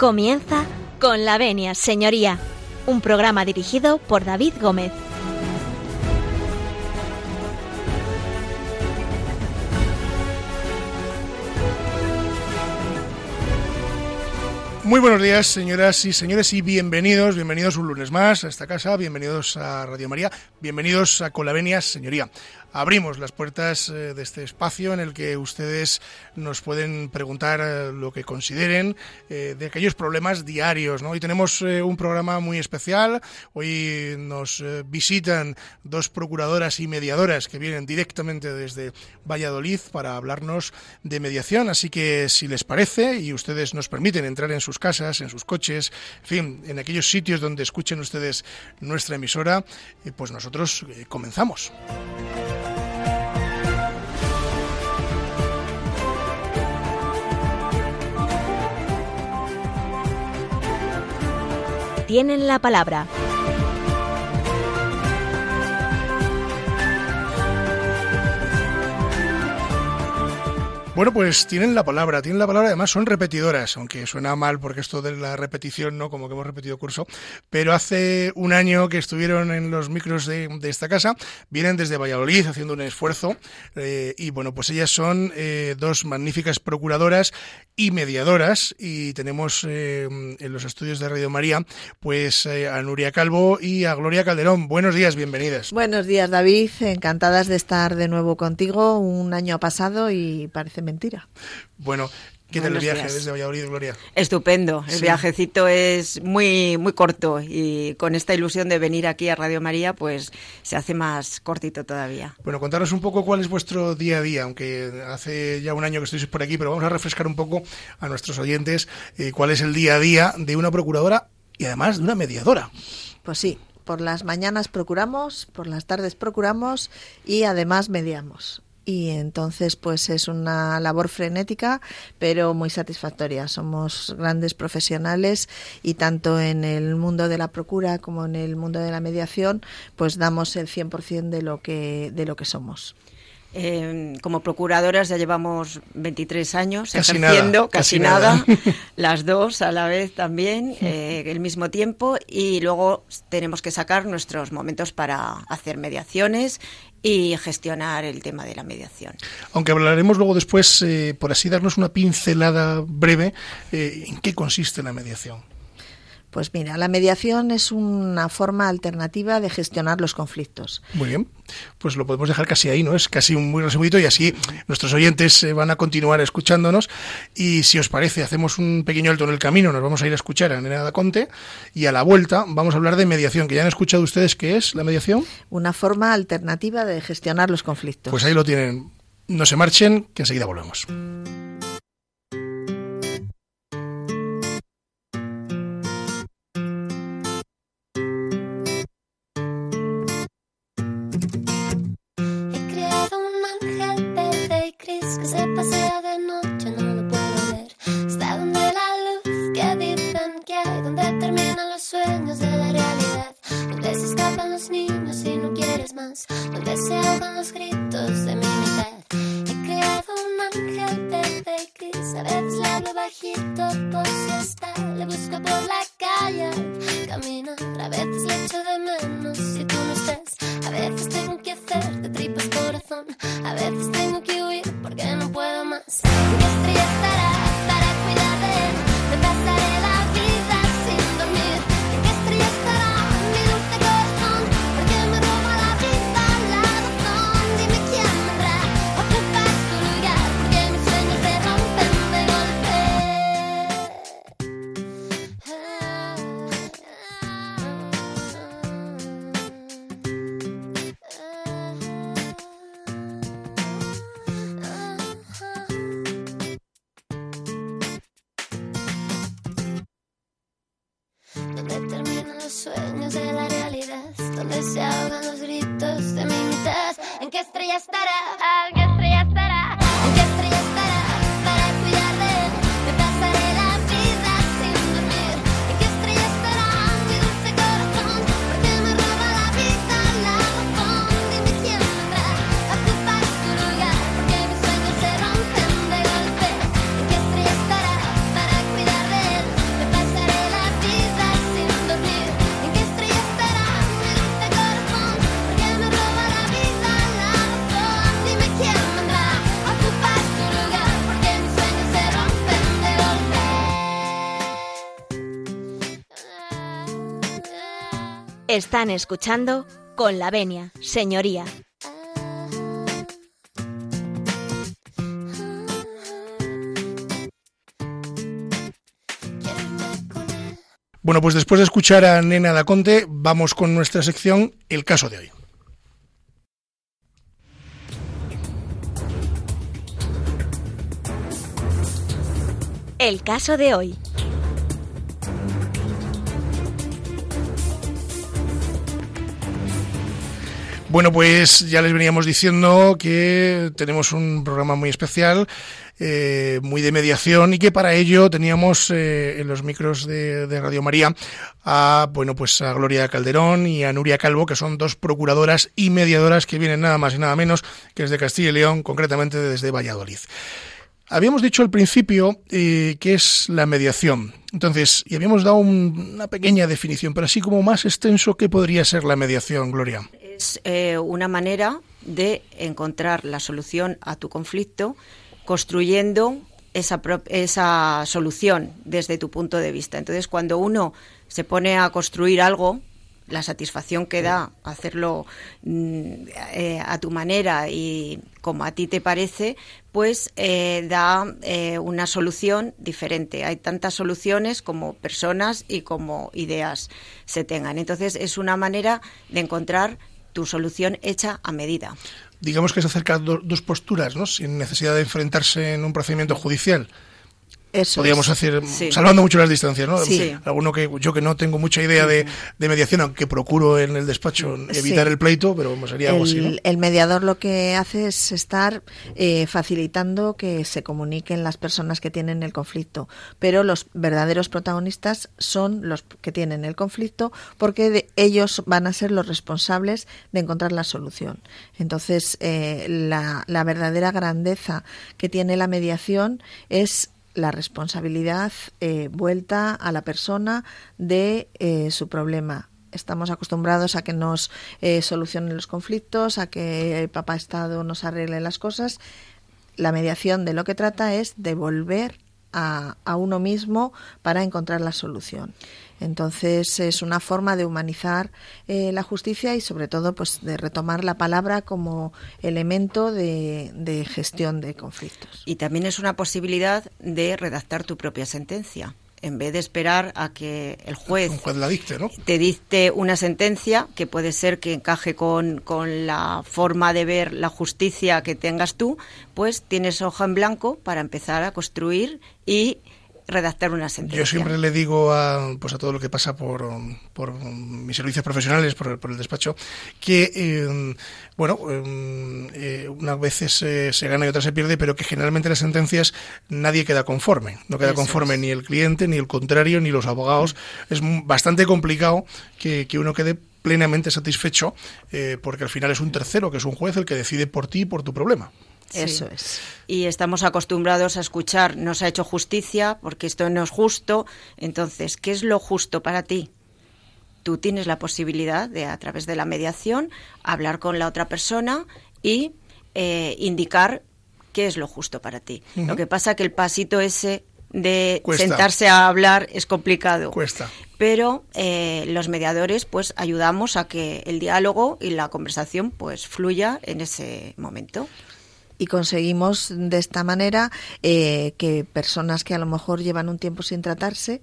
Comienza con la venia, señoría, un programa dirigido por David Gómez. Muy buenos días, señoras y señores, y bienvenidos, bienvenidos un lunes más a esta casa, bienvenidos a Radio María, bienvenidos a Colavenias, señoría abrimos las puertas eh, de este espacio en el que ustedes nos pueden preguntar eh, lo que consideren eh, de aquellos problemas diarios. Hoy tenemos un programa muy especial. Hoy nos visitan dos procuradoras y mediadoras que vienen directamente desde Valladolid para hablarnos de mediación. Así que si les parece y ustedes nos permiten entrar en sus casas, en sus coches, en fin, en aquellos sitios donde escuchen ustedes nuestra emisora, pues nosotros comenzamos. Tienen la palabra. Bueno, pues tienen la palabra, tienen la palabra, además son repetidoras, aunque suena mal porque esto de la repetición, ¿no? Como que hemos repetido curso, pero hace un año que estuvieron en los micros de, esta casa, vienen desde Valladolid haciendo un esfuerzo eh, y bueno, pues ellas son eh, dos magníficas procuradoras y mediadoras y tenemos eh, en los estudios de Radio María pues a Nuria Calvo y a Gloria Calderón. Buenos días, bienvenidas. Buenos días, David, encantadas de estar de nuevo contigo. Un año ha pasado y parece mentira. Bueno, ¿Qué tal el viaje desde Valladolid, Gloria? Estupendo. El viajecito es muy, muy corto y con esta ilusión de venir aquí a Radio María, pues se hace más cortito todavía. Bueno, contaros un poco cuál es vuestro día a día, aunque hace ya un año que estáis por aquí, pero vamos a refrescar un poco a nuestros oyentes eh, cuál es el día a día de una procuradora y además de una mediadora. Pues sí, por las mañanas procuramos, por las tardes procuramos y además mediamos y entonces pues es una labor frenética pero muy satisfactoria. Somos grandes profesionales y tanto en el mundo de la procura como en el mundo de la mediación pues damos el 100% de lo que de lo que somos. Eh, como procuradoras ya llevamos 23 años ejerciendo, casi, nada, las dos a la vez también, eh, el mismo tiempo, y luego tenemos que sacar nuestros momentos para hacer mediaciones y gestionar el tema de la mediación. Aunque hablaremos luego después, eh, por así darnos una pincelada breve, eh, ¿en qué consiste la mediación? Pues mira, la mediación es una forma alternativa de gestionar los conflictos. Muy bien, pues lo podemos dejar casi ahí, ¿no? Es casi un muy resumido y así nuestros oyentes eh, van a continuar escuchándonos. Y si os parece, hacemos un pequeño alto en el camino, nos vamos a ir a escuchar a Nena Conte y a la vuelta vamos a hablar de mediación, que ya han escuchado ustedes qué es la mediación. Una forma alternativa de gestionar los conflictos. Pues ahí lo tienen. No se marchen, que enseguida volvemos. los sueños de la realidad, donde se ahogan los gritos de mi mitad, en qué estrella estará. Están escuchando con la venia, señoría. Bueno, pues después de escuchar a Nena Daconte, vamos con nuestra sección El caso de hoy. El caso de hoy. Bueno, pues ya les veníamos diciendo que tenemos un programa muy especial, eh, muy de mediación y que para ello teníamos eh, en los micros de, Radio María a bueno pues a Gloria Calderón y a Nuria Calvo, que son dos procuradoras y mediadoras que vienen nada más y nada menos que desde Castilla y León, concretamente desde Valladolid. Habíamos dicho al principio eh, que es la mediación. Entonces, y habíamos dado una pequeña definición, pero así como más extenso, ¿qué podría ser la mediación, Gloria? Es eh, una manera de encontrar la solución a tu conflicto construyendo esa, esa solución desde tu punto de vista. Entonces, cuando uno se pone a construir algo, la satisfacción que da hacerlo mm, eh, a tu manera y como a ti te parece, pues eh, da eh, una solución diferente. Hay tantas soluciones como personas y como ideas se tengan. Entonces es una manera de encontrar tu solución hecha a medida. Digamos que se acerca dos posturas, ¿no? Sin necesidad de enfrentarse en un procedimiento judicial podríamos hacer, salvando mucho las distancias, ¿no? Alguno que yo que no tengo mucha idea de, mediación, aunque procuro en el despacho evitar el pleito, pero sería algo el, así. El mediador lo que hace es estar eh, facilitando que se comuniquen las personas que tienen el conflicto, pero los verdaderos protagonistas son los que tienen el conflicto porque ellos van a ser los responsables de encontrar la solución. Entonces, eh, la, la verdadera grandeza que tiene la mediación es la responsabilidad eh, vuelta a la persona de eh, su problema. Estamos acostumbrados a que nos eh, solucionen los conflictos, a que el papá Estado nos arregle las cosas. La mediación de lo que trata es de volver a, a uno mismo para encontrar la solución. Entonces es una forma de humanizar eh, la justicia y sobre todo pues de retomar la palabra como elemento de, de gestión de conflictos. Y también es una posibilidad de redactar tu propia sentencia en vez de esperar a que el juez, te dicte una sentencia que puede ser que encaje con, con, la forma de ver la justicia que tengas tú, pues tienes hoja en blanco para empezar a construir y redactar una sentencia. Yo siempre le digo a, pues a todo lo que pasa por, por mis servicios profesionales, por, el despacho, que, eh, bueno, eh, eh, unas veces se gana y otras se pierde, pero que generalmente las sentencias nadie queda conforme. No queda conforme ni el cliente, ni el contrario, ni los abogados. Es bastante complicado que, que uno quede plenamente satisfecho, porque al final es un tercero, que es un juez, el que decide por ti y por tu problema. Eso es. Y estamos acostumbrados a escuchar, no se ha hecho justicia porque esto no es justo. Entonces, ¿qué es lo justo para ti? Tú tienes la posibilidad de, a través de la mediación, hablar con la otra persona y eh, indicar qué es lo justo para ti. Lo que pasa que el pasito ese de sentarse a hablar es complicado. Cuesta. Pero eh, los mediadores pues ayudamos a que el diálogo y la conversación pues fluya en ese momento y conseguimos de esta manera eh, que personas que a lo mejor llevan un tiempo sin tratarse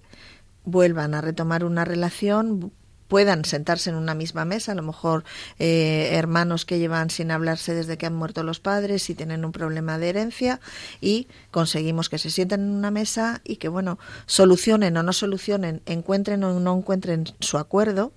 vuelvan a retomar una relación puedan sentarse en una misma mesa, a lo mejor eh, hermanos que llevan sin hablarse desde que han muerto los padres y tienen un problema de herencia y conseguimos que se sienten en una mesa y que bueno, solucionen o no solucionen, encuentren o no encuentren su acuerdo,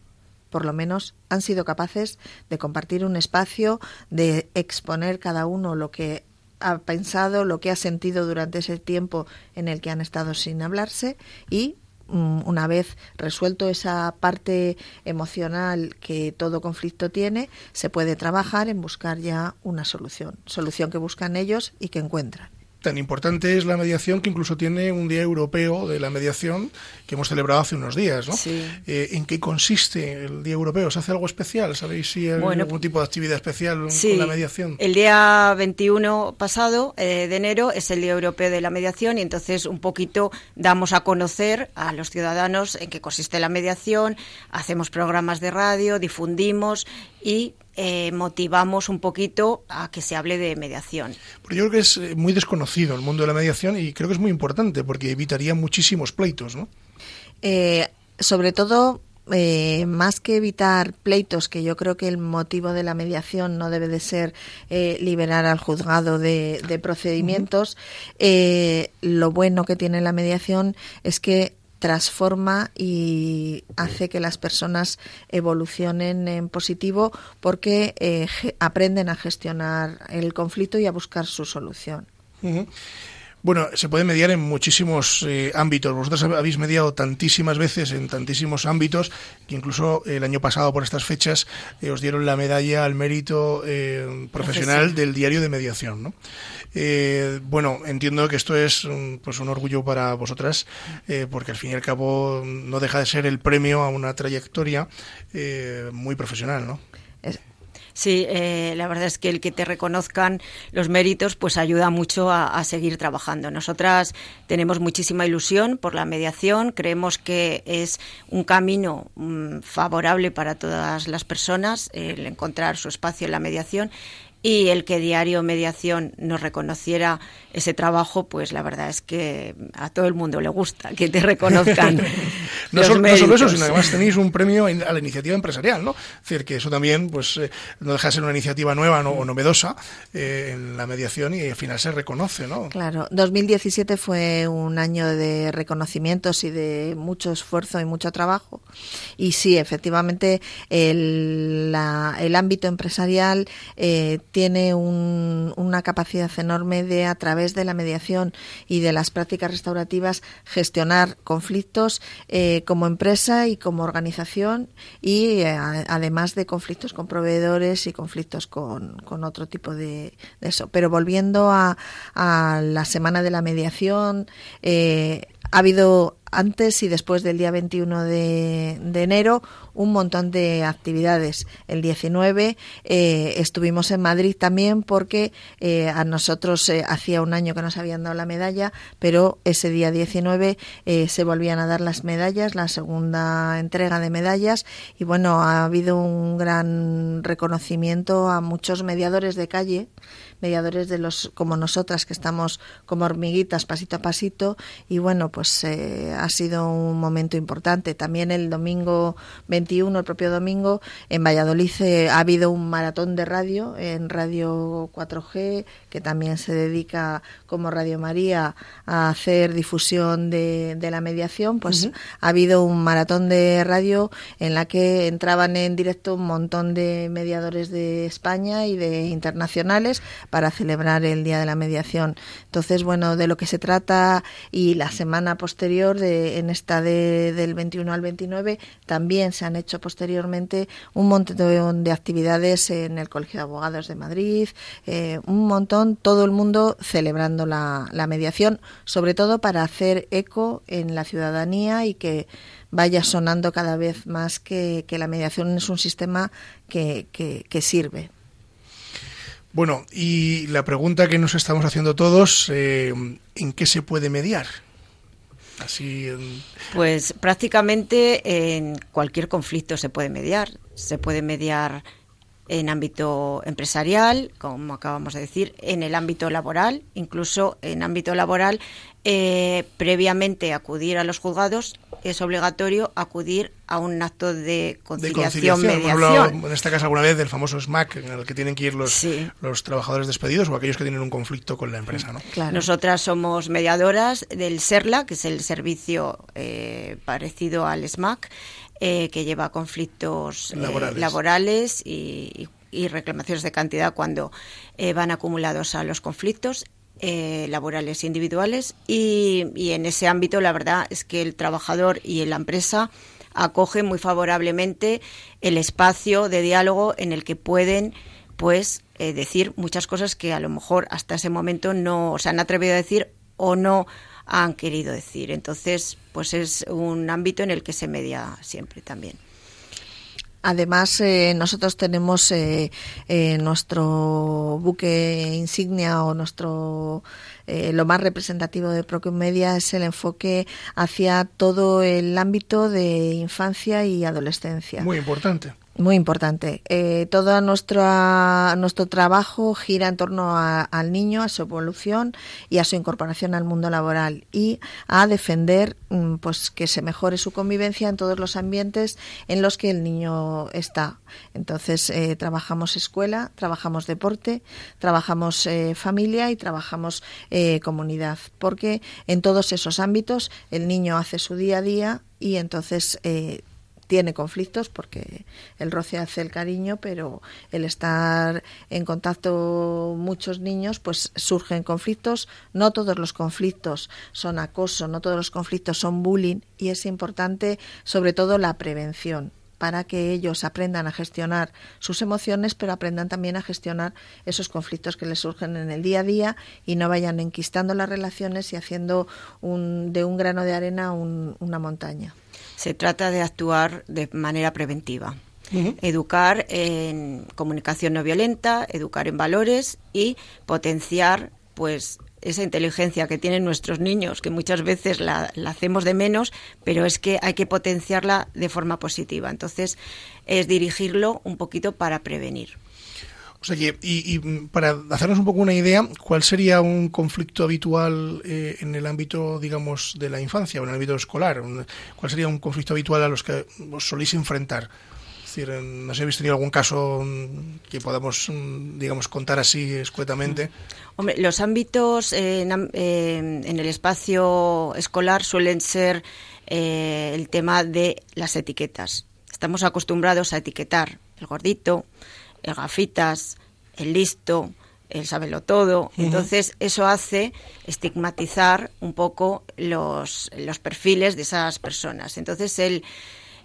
por lo menos han sido capaces de compartir un espacio, de exponer cada uno lo que ha pensado, lo que ha sentido durante ese tiempo en el que han estado sin hablarse y mm, una vez resuelto esa parte emocional que todo conflicto tiene, se puede trabajar en buscar ya una solución, solución que buscan ellos y que encuentran. Tan importante es la mediación que incluso tiene un día europeo de la mediación que hemos celebrado hace unos días. ¿no? Eh, ¿En qué consiste el día europeo? ¿Se hace algo especial? ¿Sabéis si hay algún tipo de actividad especial con la mediación? El día 21 pasado eh, de enero es el día europeo de la mediación y entonces un poquito damos a conocer a los ciudadanos en qué consiste la mediación, hacemos programas de radio, difundimos y eh, motivamos un poquito a que se hable de mediación. Pero yo creo que es eh, muy desconocido el mundo de la mediación y creo que es muy importante porque evitaría muchísimos pleitos, ¿no? Eh, sobre todo más que evitar pleitos, que yo creo que el motivo de la mediación no debe de ser liberar al juzgado de, procedimientos, lo bueno que tiene la mediación es que transforma y hace que las personas evolucionen en positivo porque eh, aprenden a gestionar el conflicto y a buscar su solución. Bueno, se puede mediar en muchísimos eh, ámbitos. Vosotros habéis mediado tantísimas veces en tantísimos ámbitos que incluso el año pasado por estas fechas eh, os dieron la medalla al mérito profesional del diario de mediación. ¿no? Eh, bueno, entiendo que esto es pues un orgullo para vosotras, eh, porque al fin y al cabo no deja de ser el premio a una trayectoria eh, muy profesional, ¿no? Sí, la verdad es que el que te reconozcan los méritos pues ayuda mucho a, seguir trabajando. Nosotras tenemos muchísima ilusión por la mediación, creemos que es un camino mm, favorable para todas las personas el encontrar su espacio en la mediación y el que Diario Mediación nos reconociera ese trabajo, pues la verdad es que a todo el mundo le gusta que te reconozcan. no, solo, eso, sino además tenéis un premio a la iniciativa empresarial, ¿no? Es decir, que eso también pues eh, no deja de ser una iniciativa nueva o novedosa eh, en la mediación y al final se reconoce, ¿no? Claro, 2017 fue un año de reconocimientos y de mucho esfuerzo y mucho trabajo. Y sí, efectivamente, el, el ámbito empresarial eh, tiene una capacidad enorme de, a través de la mediación y de las prácticas restaurativas, gestionar conflictos eh, como empresa y como organización y eh, además de conflictos con proveedores y conflictos con, otro tipo de, eso. Pero volviendo a, la semana de la mediación, eh, ha habido antes y después del día 21 de, enero un montón de actividades. El 19 eh, estuvimos en Madrid también porque eh, a nosotros eh, hacía un año que nos habían dado la medalla, pero ese día 19 se volvían a dar las medallas, la segunda entrega de medallas y bueno, ha habido un gran reconocimiento a muchos mediadores de calle mediadores de los como nosotras que estamos como hormiguitas pasito a pasito y bueno pues eh, ha sido un momento importante. También el domingo 21 el propio domingo en Valladolid eh, ha habido un maratón de radio en Radio 4G que también se dedica como Radio María a hacer difusión de, la mediación. Pues ha habido un maratón de radio en la que entraban en directo un montón de mediadores de España y de internacionales para celebrar el Día de la Mediación. Entonces, bueno, de lo que se trata y la semana posterior, de, en esta de, del 21 al 29, también se han hecho posteriormente un montón de actividades en el Colegio de Abogados de Madrid, eh, un montón, todo el mundo celebrando la, mediación, sobre todo para hacer eco en la ciudadanía y que vaya sonando cada vez más que, la mediación es un sistema que, sirve. Bueno, y la pregunta que nos estamos haciendo todos, eh, ¿en qué se puede mediar? Pues prácticamente en cualquier conflicto se puede mediar. Se puede mediar en ámbito empresarial, como acabamos de decir, en el ámbito laboral, incluso en ámbito laboral, eh, previamente acudir a los juzgados es obligatorio acudir a un acto de conciliación, mediación. en esta casa alguna vez del famoso SMAC, en el que tienen que ir los, los trabajadores despedidos o aquellos que tienen un conflicto con la empresa. ¿no? Nosotras somos mediadoras del SERLA, que es el servicio eh, parecido al SMAC, eh, que lleva conflictos eh, laborales, y, reclamaciones de cantidad cuando eh, van acumulados a los conflictos. Laborales individuales y, y, en ese ámbito la verdad es que el trabajador y la empresa acogen muy favorablemente el espacio de diálogo en el que pueden pues eh, decir muchas cosas que a lo mejor hasta ese momento no se han atrevido a decir o no han querido decir. Entonces, pues es un ámbito en el que se media siempre también. Además, eh, nosotros tenemos eh, eh, nuestro buque insignia o nuestro lo más representativo de Procomedia es el enfoque hacia todo el ámbito de infancia y adolescencia. Muy importante. Muy importante. Eh, todo nuestro, nuestro trabajo gira en torno al niño, a su evolución y a su incorporación al mundo laboral y a defender mm, pues que se mejore su convivencia en todos los ambientes en los que el niño está. Entonces, eh, trabajamos escuela, trabajamos deporte, trabajamos eh, familia y trabajamos comunidad, porque en todos esos ámbitos el niño hace su día a día y entonces tiene conflictos porque el roce hace el cariño, pero el estar en contacto muchos niños, pues surgen conflictos. No todos los conflictos son acoso, no todos los conflictos son bullying y es importante sobre todo la prevención para que ellos aprendan a gestionar sus emociones, pero aprendan también a gestionar esos conflictos que les surgen en el día a día y no vayan enquistando las relaciones y haciendo un, de un grano de arena una montaña se trata de actuar de manera preventiva. Educar en comunicación no violenta, educar en valores y potenciar pues esa inteligencia que tienen nuestros niños, que muchas veces la, hacemos de menos, pero es que hay que potenciarla de forma positiva. Entonces, es dirigirlo un poquito para prevenir. O sea que, y, para hacernos un poco una idea, ¿cuál sería un conflicto habitual eh, en el ámbito, digamos, de la infancia o en el ámbito escolar? ¿Cuál sería un conflicto habitual a los que os soléis enfrentar? Es decir, no sé si habéis tenido algún caso mm, que podamos, mm, digamos, contar así escuetamente. Hombre, los ámbitos en, el espacio escolar suelen ser eh, el tema de las etiquetas. Estamos acostumbrados a etiquetar el gordito, el gafitas, el listo, el sabelo todo. Entonces, eso hace estigmatizar un poco los, los perfiles de esas personas. Entonces, el,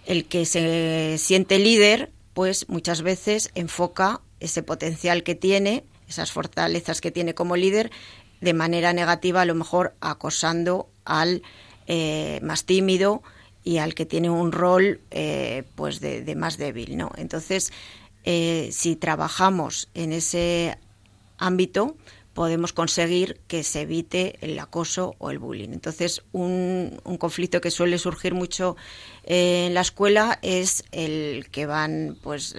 el que se siente líder, pues muchas veces enfoca ese potencial que tiene, esas fortalezas que tiene como líder, de manera negativa, a lo mejor acosando al eh, más tímido y al que tiene un rol eh, pues de, de, más débil, ¿no? Entonces, eh, si trabajamos en ese ámbito, podemos conseguir que se evite el acoso o el bullying. Entonces, un, conflicto que suele surgir mucho en la escuela es el que van, pues,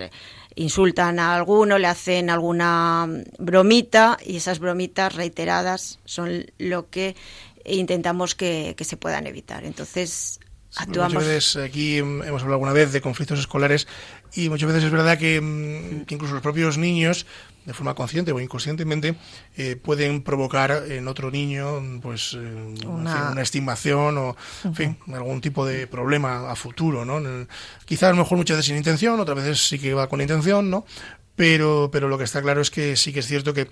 insultan a alguno, le hacen alguna bromita y esas bromitas reiteradas son lo que intentamos que se puedan evitar. Entonces, actuamos. Muchas veces aquí hemos hablado alguna vez de conflictos escolares y muchas veces es verdad que, mm, incluso los propios niños de forma consciente o inconscientemente eh, pueden provocar en otro niño pues eh, una... estimación o en fin, algún tipo de problema a futuro no quizás a lo mejor muchas veces sin intención otras veces sí que va con intención no pero, pero lo que está claro es que sí que es cierto que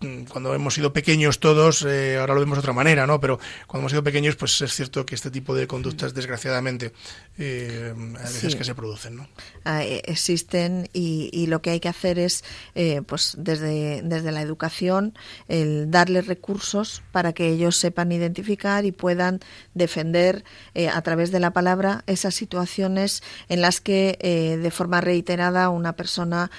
mm, cuando hemos sido pequeños todos, eh, ahora lo vemos de otra manera, ¿no? Pero cuando hemos sido pequeños, pues es cierto que este tipo de conductas, desgraciadamente, eh, a veces que se producen, ¿no? Ah, eh, existen y, y, lo que hay que hacer es, pues desde, desde la educación, el darles recursos para que ellos sepan identificar y puedan defender a través de la palabra esas situaciones en las que de forma reiterada una persona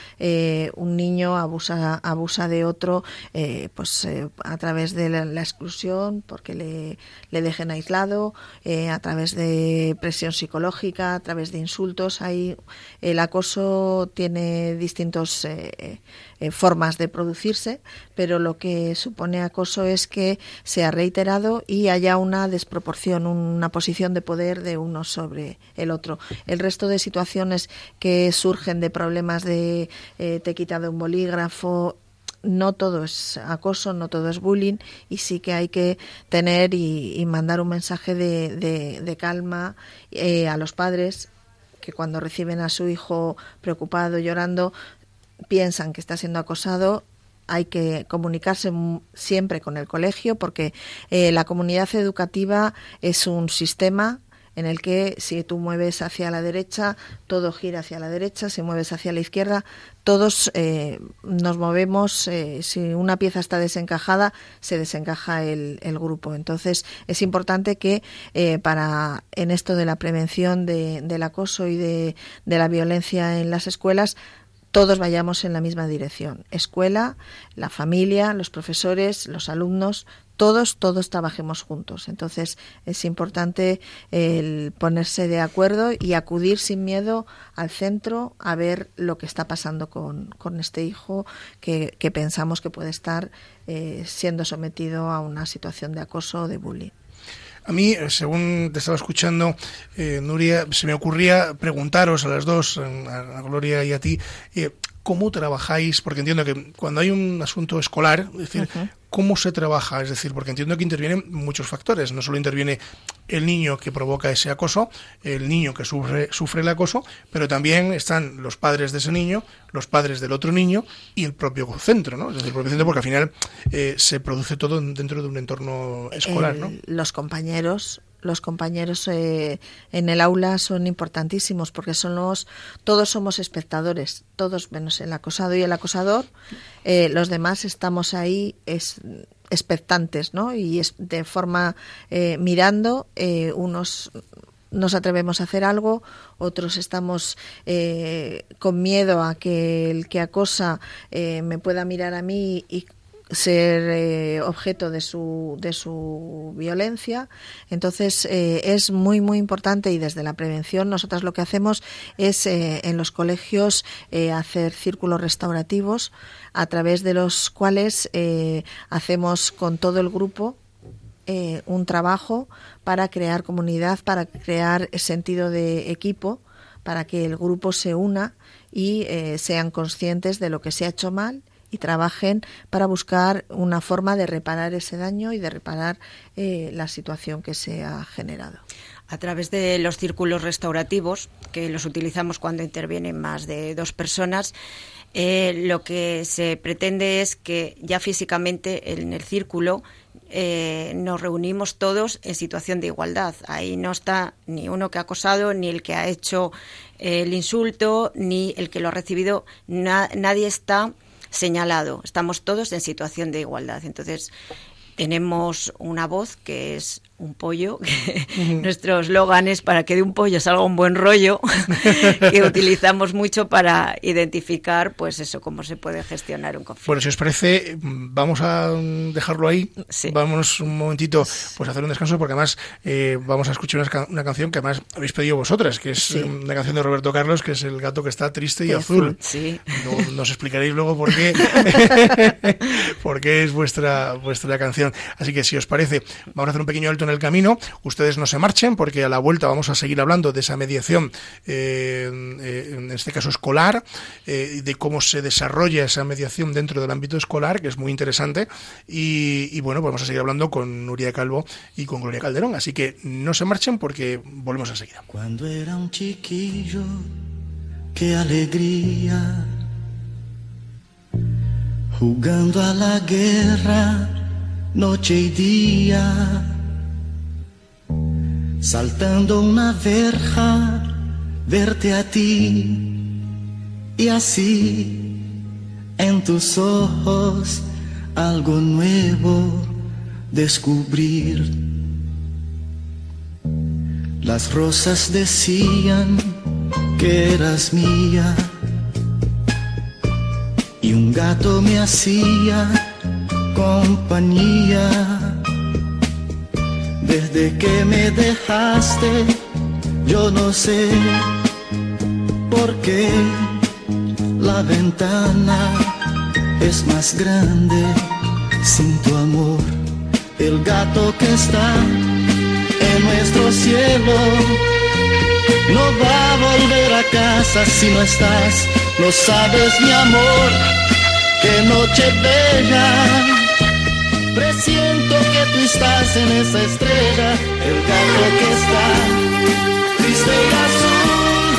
un niño abusa, abusa de otro eh, pues eh, a través de la, exclusión, porque le, le dejen aislado, eh, a través de presión psicológica, a través de insultos. Hay, el acoso tiene distintos formas de producirse, pero lo que supone acoso es que sea reiterado y haya una desproporción, una posición de poder de uno sobre el otro. El resto de situaciones que surgen de problemas de te he quitado un bolígrafo, no todo es acoso, no todo es bullying y sí que hay que tener y, mandar un mensaje de, calma eh, a los padres que cuando reciben a su hijo preocupado, llorando, piensan que está siendo acosado, hay que comunicarse siempre con el colegio porque eh, la comunidad educativa es un sistema en el que si tú mueves hacia la derecha, todo gira hacia la derecha, si mueves hacia la izquierda, todos eh, nos movemos, eh, si una pieza está desencajada, se desencaja el, grupo. Entonces, es importante que eh, para en esto de la prevención del acoso y de, de la violencia en las escuelas, todos vayamos en la misma dirección. Escuela, la familia, los profesores, los alumnos, todos, todos trabajemos juntos. Entonces es importante el ponerse de acuerdo y acudir sin miedo al centro a ver lo que está pasando con, este hijo que, pensamos que puede estar eh, siendo sometido a una situación de acoso o de bullying. A mí, según te estaba escuchando, eh, Nuria, se me ocurría preguntaros a las dos, a, Gloria y a ti, eh, cómo trabajáis, porque entiendo que cuando hay un asunto escolar, es decir, cómo se trabaja, es decir, porque entiendo que intervienen muchos factores, no solo interviene el niño que provoca ese acoso, el niño que sufre, sufre el acoso, pero también están los padres de ese niño, los padres del otro niño y el propio centro, ¿no? Es decir, el propio centro, porque al final eh, se produce todo dentro de un entorno escolar, ¿no? Los compañeros, los compañeros eh, en el aula son importantísimos porque son todos somos espectadores, todos menos el acosado y el acosador, eh, los demás estamos ahí es, expectantes, ¿no? Y es de forma eh, mirando, unos nos atrevemos a hacer algo, otros estamos con miedo a que el que acosa me pueda mirar a mí y ser eh, objeto de su, de su violencia. Entonces, eh, es muy, muy importante y desde la prevención nosotras lo que hacemos es eh, en los colegios hacer círculos restaurativos a través de los cuales hacemos con todo el grupo un trabajo para crear comunidad, para crear sentido de equipo, para que el grupo se una y sean conscientes de lo que se ha hecho mal y trabajen para buscar una forma de reparar ese daño y de reparar eh, la situación que se ha generado. A través de los círculos restaurativos, que los utilizamos cuando intervienen más de dos personas, eh, lo que se pretende es que ya físicamente en el círculo eh, nos reunimos todos en situación de igualdad. Ahí no está ni uno que ha acosado, ni el que ha hecho el insulto, ni el que lo ha recibido. nadie está señalado. Estamos todos en situación de igualdad. Entonces, tenemos una voz que es un pollo. Nuestro eslogan es para que de un pollo salga un buen rollo, que utilizamos mucho para identificar, pues eso, cómo se puede gestionar un conflicto. Bueno, si os parece, vamos a dejarlo ahí. Vamos un momentito pues a hacer un descanso, porque además eh, vamos a escuchar una, canción que además habéis pedido vosotras, que es una canción de Roberto Carlos, que es El gato que está triste y, azul. Sí. nos explicaréis luego por qué, por qué es vuestra, vuestra canción. Así que si os parece, vamos a hacer un pequeño alto el camino. Ustedes no se marchen porque a la vuelta vamos a seguir hablando de esa mediación, eh, en este caso escolar, eh, de cómo se desarrolla esa mediación dentro del ámbito escolar, que es muy interesante. Y, bueno, pues vamos a seguir hablando con Nuria Calvo y con Gloria Calderón. Así que no se marchen porque volvemos enseguida. Cuando era un chiquillo, qué alegría, jugando a la guerra noche y día, saltando una verja, verte a ti y así en tus ojos algo nuevo descubrir. Las rosas decían que eras mía y un gato me hacía compañía. Desde que me dejaste, yo no sé por qué la ventana es más grande sin tu amor. El gato que está en nuestro cielo no va a volver a casa si no estás, no sabes mi amor, qué noche bella Presiento que tú estás en esa estrella, el gato que está triste y azul.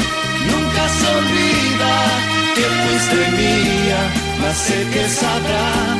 Nunca se olvida que fuiste mía, mas sé que sabrá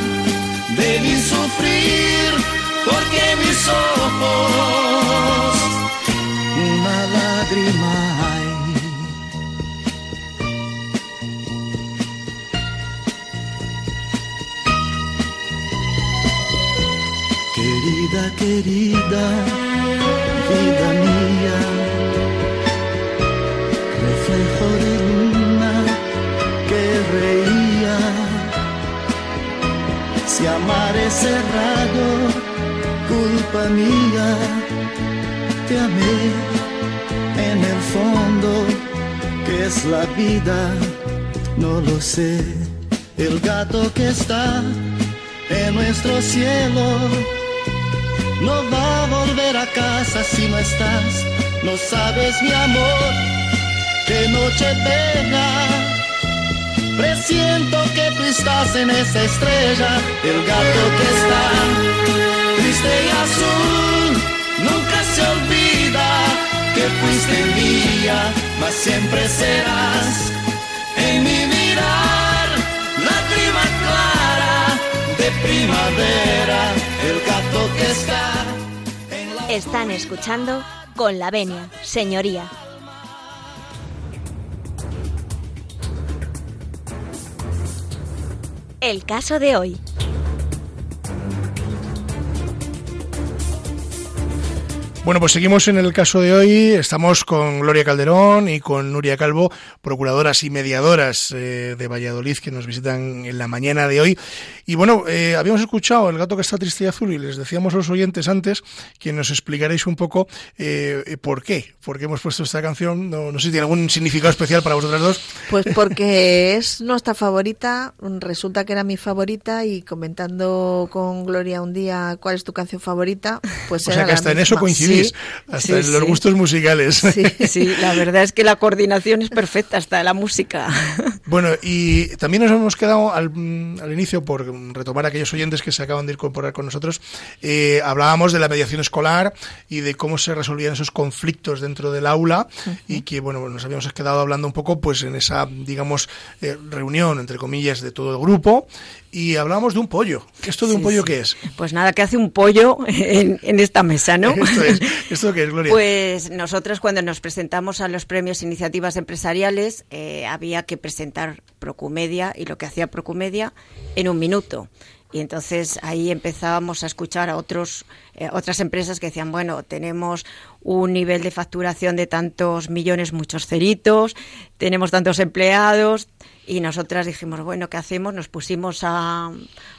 no lo sé. El gato que está en nuestro cielo no va a volver a casa si no estás. No sabes, mi amor, qué noche bella. Presiento que tú estás en esa estrella, el gato que está triste y azul. Fuiste mía, mas siempre serás en mi mirar, lágrima clara de primavera, el gato que está. Están escuchando con la venia, señoría. El caso de hoy. Bueno, pues seguimos en el caso de hoy. Estamos con Gloria Calderón y con Nuria Calvo, procuradoras y mediadoras eh, de Valladolid, que nos visitan en la mañana de hoy. Y bueno, eh, habíamos escuchado El gato que está triste y azul y les decíamos a los oyentes antes que nos explicaréis un poco eh, por qué, por qué hemos puesto esta canción. No, no sé si tiene algún significado especial para vosotras dos. Pues porque es nuestra favorita, resulta que era mi favorita y comentando con Gloria un día cuál es tu canción favorita, pues o era sea que la hasta en misma. eso coincidís, hasta en los gustos musicales. Sí. Sí, la verdad es que la coordinación es perfecta hasta la música. Bueno, y también nos hemos quedado al, mm, al inicio, por retomar a aquellos oyentes que se acaban de incorporar con nosotros, eh, hablábamos de la mediación escolar y de cómo se resolvían esos conflictos dentro del aula y que, bueno, nos habíamos quedado hablando un poco pues en esa, digamos, eh, reunión, entre comillas, de todo el grupo y hablábamos de un pollo. ¿Esto de un pollo sí. qué es? Pues nada, que hace un pollo en, en esta mesa, ¿no? Esto es, ¿esto qué es, Gloria? Pues nosotros cuando nos presentamos a los premios Iniciativas Empresariales eh, había que presentar Procumedia y lo que hacía Procumedia en un minuto. Y entonces ahí empezábamos a escuchar a otros, eh, otras empresas que decían, bueno, tenemos un nivel de facturación de tantos millones, muchos ceritos, tenemos tantos empleados. Y nosotras dijimos, bueno, ¿qué hacemos? Nos pusimos a,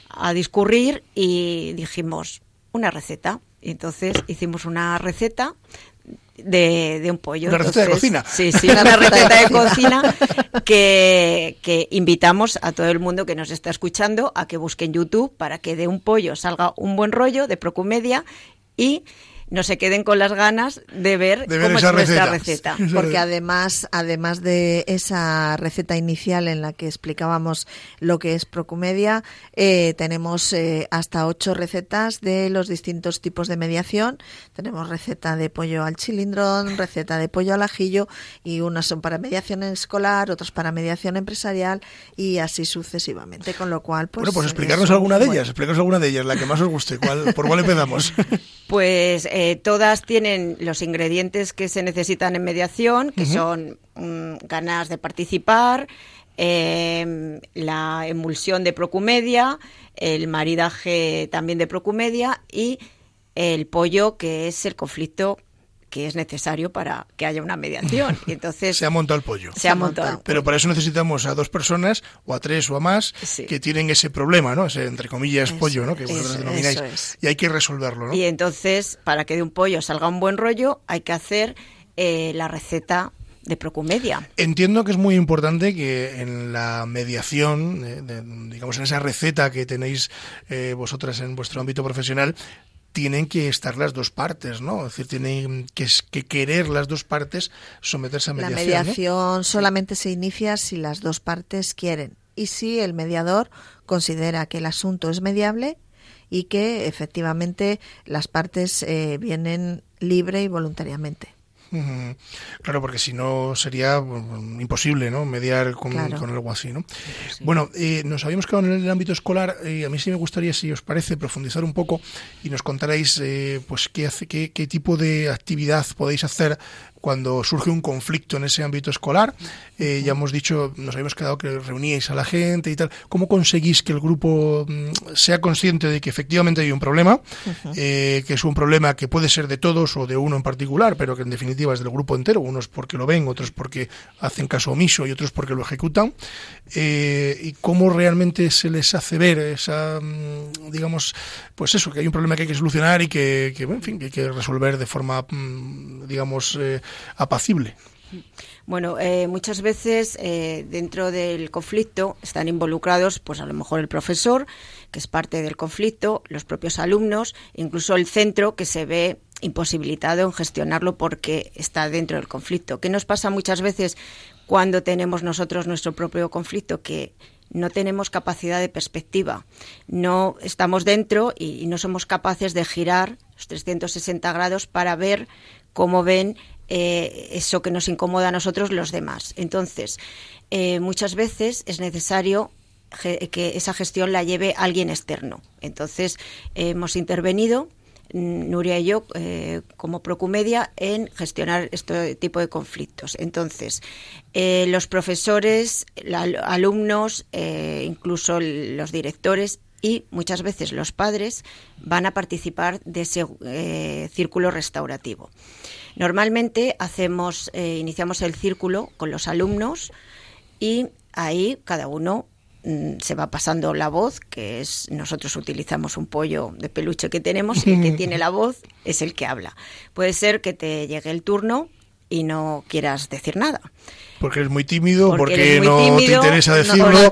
a discurrir y dijimos, una receta. Y entonces hicimos una receta de, de un pollo. ¿Una receta de cocina? Sí, sí, una receta de cocina que, que invitamos a todo el mundo que nos está escuchando a que busque en YouTube para que de un pollo salga un buen rollo de Procumedia y no se queden con las ganas de ver, De ver cómo esa es nuestra receta. receta. Porque además, además de esa receta inicial en la que explicábamos lo que es Procumedia, eh, tenemos eh, hasta ocho recetas de los distintos tipos de mediación. Tenemos receta de pollo al chilindrón, receta de pollo al ajillo y unas son para mediación escolar, otras para mediación empresarial y así sucesivamente. Con lo cual, pues. bueno, pues es explicarnos un alguna de ellas, explicarnos alguna de ellas, la que más os guste. ¿Cuál, ¿Por cuál empezamos? Pues eh, todas tienen los ingredientes que se necesitan en mediación, que son mm, ganas de participar, eh, la emulsión de Procumedia, el maridaje también de Procumedia y el pollo, que es el conflicto que es necesario para que haya una mediación. Y entonces Se ha montado el pollo. se ha montado. Pero para eso necesitamos a dos personas, o a tres o a más, Sí. que tienen ese problema, ¿no? Ese, entre comillas, Eso, pollo, ¿no? Que vosotros eso, denomináis. eso es. Y hay que resolverlo, ¿no? Y entonces, para que de un pollo salga un buen rollo, hay que hacer eh, la receta de Procumedia. Entiendo que es muy importante que en la mediación, eh, de- digamos en esa receta que tenéis eh, vosotras en vuestro ámbito profesional, tienen que estar las dos partes, ¿no? Es decir, tienen que, que querer las dos partes someterse a La mediación. ¿no? mediación solamente se inicia si las dos partes quieren y si el mediador considera que el asunto es mediable y que efectivamente las partes eh, vienen libre y voluntariamente. Claro, porque si no sería bueno, imposible, ¿no? Mediar con, Claro. con algo así, ¿no? Bueno, eh, nos habíamos quedado en el ámbito escolar y a mí sí me gustaría, si os parece, profundizar un poco y nos contarais, eh, pues, qué, hace, qué, qué tipo de actividad podéis hacer cuando surge un conflicto en ese ámbito escolar. Eh, ya hemos dicho, nos habíamos quedado que reuníais a la gente y tal. ¿Cómo conseguís que el grupo mm, sea consciente de que efectivamente hay un problema, eh, que es un problema que puede ser de todos o de uno en particular, pero que en definitiva es del grupo entero, unos porque lo ven, otros porque hacen caso omiso y otros porque lo ejecutan, eh, y cómo realmente se les hace ver esa, mm, digamos, pues eso, que hay un problema que hay que solucionar y que, en fin, que hay que resolver de forma, mm, digamos, apacible. Bueno, eh, muchas veces eh, dentro del conflicto están involucrados, pues a lo mejor el profesor, que es parte del conflicto, los propios alumnos, incluso el centro, que se ve imposibilitado en gestionarlo porque está dentro del conflicto. ¿Qué nos pasa muchas veces cuando tenemos nosotros nuestro propio conflicto? Que no tenemos capacidad de perspectiva, no estamos dentro y, no somos capaces de girar los 360 grados para ver cómo ven eh, eso que nos incomoda a nosotros los demás. Entonces, eh, muchas veces es necesario que esa gestión la lleve alguien externo. Entonces, hemos intervenido. Mm, Nuria y yo, eh, como Procumedia, en gestionar este tipo de conflictos. Entonces, los profesores, alumnos, incluso los directores y muchas veces los padres van a participar de ese círculo restaurativo. Normalmente hacemos, eh, iniciamos el círculo con los alumnos y ahí cada uno mm, se va pasando la voz, que es nosotros utilizamos un pollo de peluche que tenemos y el que tiene la voz es el que habla. Puede ser que te llegue el turno y no quieras decir nada. Porque eres muy tímido, porque, no te interesa decirlo, o no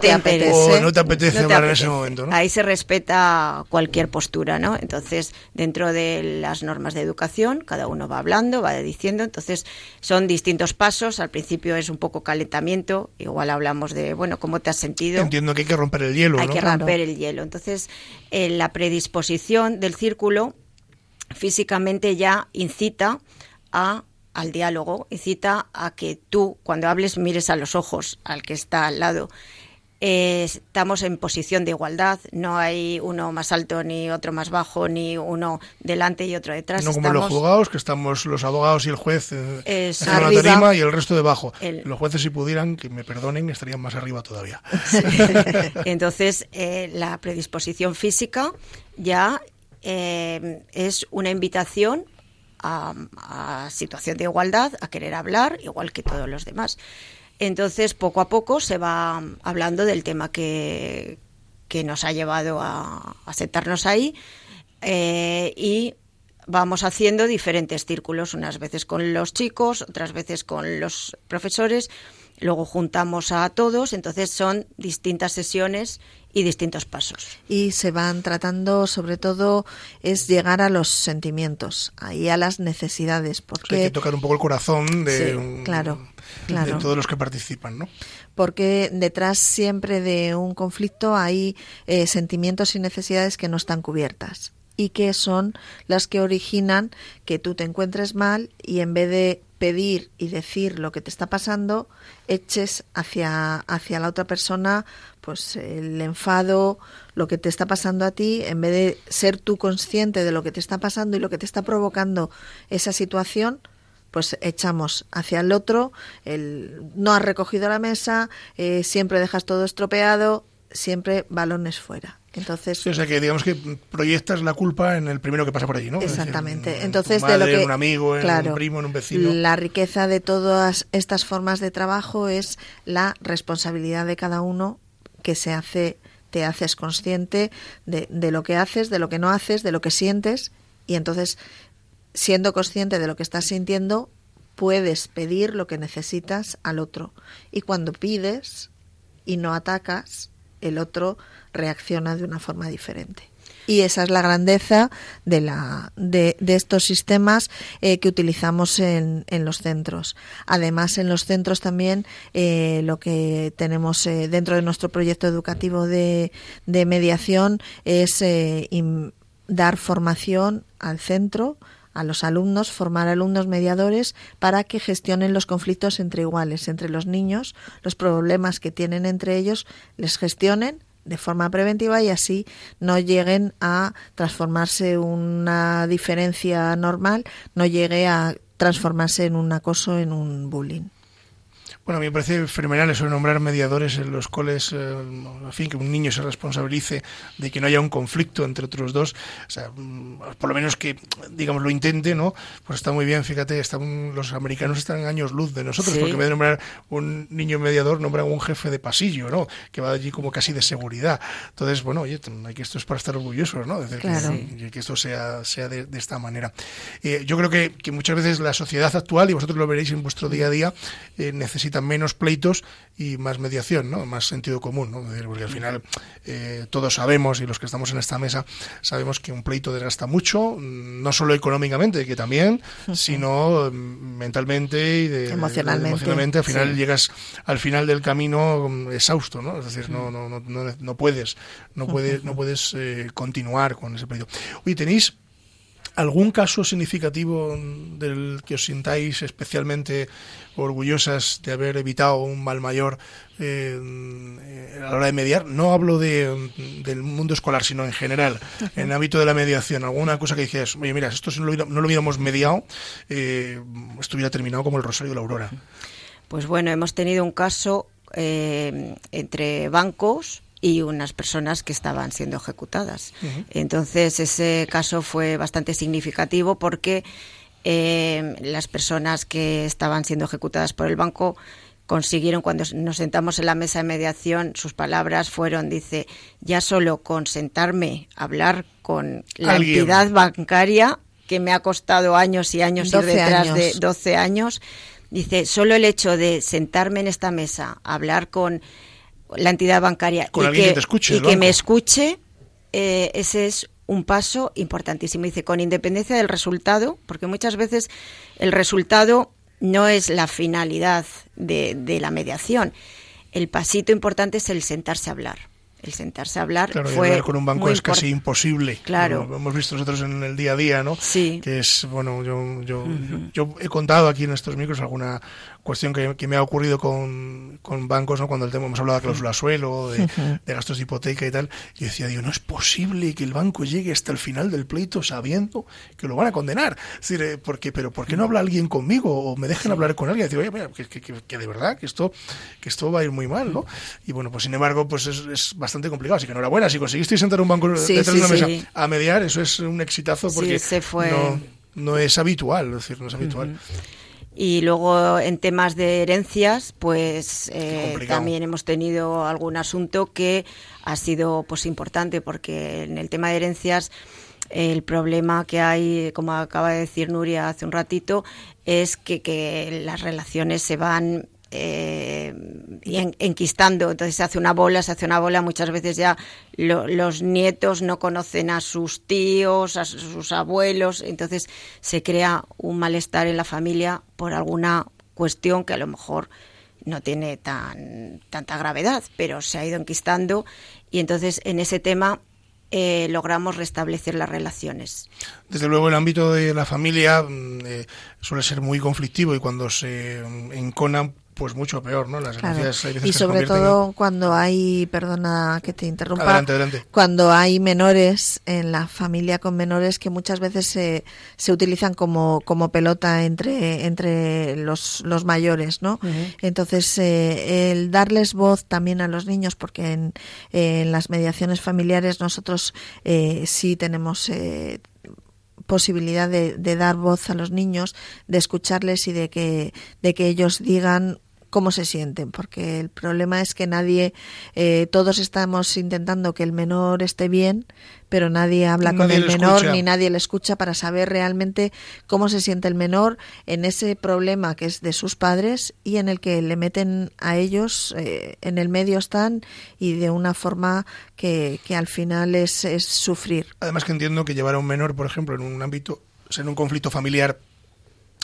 te apetece, hablar en ese momento. Ahí se respeta cualquier postura, ¿no? Entonces, dentro de las normas de educación, cada uno va hablando, va diciendo, entonces son distintos pasos. Al principio es un poco calentamiento, igual hablamos de, bueno, ¿cómo te has sentido? Entiendo que hay que romper el hielo, Hay que romper el hielo. Entonces, la predisposición del círculo físicamente ya incita a al diálogo, incita a que tú, cuando hables, mires a los ojos al que está al lado. Eh, estamos en posición de igualdad, no hay uno más alto ni otro más bajo, ni uno delante y otro detrás. No como los juzgados, que estamos los abogados y el juez en la tarima y el resto debajo. Los jueces, si pudieran, que me perdonen, estarían más arriba todavía. Entonces, eh, la predisposición física ya eh, es una invitación a, situación de igualdad, a querer hablar, igual que todos los demás. Entonces, poco a poco se va hablando del tema que, que nos ha llevado a, sentarnos ahí eh, y vamos haciendo diferentes círculos, unas veces con los chicos, otras veces con los profesores, luego juntamos a todos, entonces son distintas sesiones y distintos pasos. Y se van tratando, sobre todo, es llegar a los sentimientos, ahí a las necesidades. Porque hay que tocar un poco el corazón de, claro, de todos los que participan, ¿no? Porque detrás siempre de un conflicto hay eh, sentimientos y necesidades que no están cubiertas y que son las que originan que tú te encuentres mal y en vez de pedir y decir lo que te está pasando, eches hacia, hacia la otra persona pues el enfado, lo que te está pasando a ti, en vez de ser tú consciente de lo que te está pasando y lo que te está provocando esa situación, pues echamos hacia el otro, el no has recogido la mesa, eh, siempre dejas todo estropeado, siempre balones fuera. Entonces, o sea que digamos que proyectas la culpa en el primero que pasa por allí, ¿no? Exactamente. Entonces, de lo que un amigo, en un primo, en un vecino. La riqueza de todas estas formas de trabajo es la responsabilidad de cada uno que se hace, te haces consciente de, de lo que haces, de lo que no haces, de lo que sientes y entonces siendo consciente de lo que estás sintiendo puedes pedir lo que necesitas al otro y cuando pides y no atacas el otro reacciona de una forma diferente. Y esa es la grandeza de, la, de, estos sistemas eh, que utilizamos en, en, los centros. Además, en los centros también eh, lo que tenemos eh, dentro de nuestro proyecto educativo de, de mediación es dar formación al centro, a los alumnos, formar alumnos mediadores para que gestionen los conflictos entre iguales, entre los niños, los problemas que tienen entre ellos, les gestionen de forma preventiva y así no lleguen a transformarse una diferencia normal, no llegue a transformarse en un acoso, en un bullying. Bueno, a mí me parece fenomenal eso de nombrar mediadores en los coles, eh, en fin, que un niño se responsabilice de que no haya un conflicto entre otros dos, o sea, mm, por lo menos que, digamos, lo intente, ¿no? Pues está muy bien, fíjate, están, los americanos están en años luz de nosotros, porque en vez de nombrar un niño mediador, nombran un jefe de pasillo, ¿no? Que va allí como casi de seguridad. Entonces, bueno, oye, que esto es para estar orgullosos, ¿no? Decir que, esto sea, sea de, esta manera. Eh, yo creo que, que, muchas veces la sociedad actual, y vosotros lo veréis en vuestro día a día, eh, necesita menos pleitos y más mediación, ¿no? más sentido común, ¿no? porque al final eh, todos sabemos, y los que estamos en esta mesa, sabemos que un pleito desgasta mucho, no solo económicamente, que también, sino mm, mentalmente y de, emocionalmente. Al final llegas al final del camino mm, exhausto, ¿no? Es decir, no, no, no, no, puedes, no puedes, no puedes eh, continuar con ese pleito. Oye, tenéis ¿Algún caso significativo del que os sintáis especialmente orgullosas de haber evitado un mal mayor eh, a la hora de mediar? No hablo de, del mundo escolar, sino en general, en el ámbito de la mediación. ¿Alguna cosa que dices, oye, mira, esto si no lo, no lo hubiéramos mediado, eh, estuviera terminado como el Rosario de la Aurora? Pues bueno, hemos tenido un caso eh, entre bancos y unas personas que estaban siendo ejecutadas. Entonces, ese caso fue bastante significativo porque eh, las personas que estaban siendo ejecutadas por el banco consiguieron, cuando nos sentamos en la mesa de mediación, sus palabras fueron, dice, ya solo con sentarme a hablar con la entidad bancaria, que me ha costado años y años ir detrás de 12 años, dice, solo el hecho de sentarme en esta mesa, a hablar con la entidad bancaria y, que, me escuche, eh, ese es un paso importantísimo. Dice, con independencia del resultado, porque muchas veces el resultado no es la finalidad de, de la mediación. El pasito importante es el sentarse a hablar. El sentarse a hablar claro, fue hablar con un banco es casi imposible. Claro. Lo hemos visto nosotros en el día a día no sí. Que es bueno yo yo, yo, he contado aquí en estos micros alguna cuestión que, me ha ocurrido con, con bancos no cuando el tema hemos hablado de cláusula suelo de, de, gastos de hipoteca y tal y decía digo no es posible que el banco llegue hasta el final del pleito sabiendo que lo van a condenar es decir eh, porque pero por qué no habla alguien conmigo o me dejen hablar con alguien y decir oye mira, que, que, que, de verdad que esto que esto va a ir muy mal no y bueno pues sin embargo pues es, es bastante bastante complicado. Así que enhorabuena, si conseguisteis sentar un banco detrás de una mesa a mediar, eso es un exitazo porque no, no, es habitual, es decir, no es habitual. Y luego en temas de herencias, pues eh, también hemos tenido algún asunto que ha sido pues importante porque en el tema de herencias el problema que hay, como acaba de decir Nuria hace un ratito, es que, que las relaciones se van eh, enquistando. Entonces se hace una bola, se hace una bola. Muchas veces ya los nietos no conocen a sus tíos, a sus abuelos. Entonces se crea un malestar en la familia por alguna cuestión que a lo mejor no tiene tan tanta gravedad, pero se ha ido enquistando y entonces en ese tema eh, logramos restablecer las relaciones. Desde luego el ámbito de la familia mm, eh, suele ser muy conflictivo y cuando se enconan pues mucho peor, ¿no? Las y sobre todo cuando hay, perdona que te interrumpa, cuando hay menores en la familia con menores que muchas veces se, se utilizan como, como pelota entre, entre los, los mayores, ¿no? Entonces, eh, el darles voz también a los niños, porque en, en las mediaciones familiares nosotros eh, sí tenemos eh, posibilidad de, de, dar voz a los niños, de escucharles y de que, de que ellos digan cómo se sienten, porque el problema es que nadie, eh, todos estamos intentando que el menor esté bien, pero nadie habla con el menor ni nadie le escucha para saber realmente cómo se siente el menor en ese problema que es de sus padres y en el que le meten a ellos, eh, en el medio están y de una forma que, que al final es, es sufrir. Además que entiendo que llevar a un menor, por ejemplo, en un ámbito, en un conflicto familiar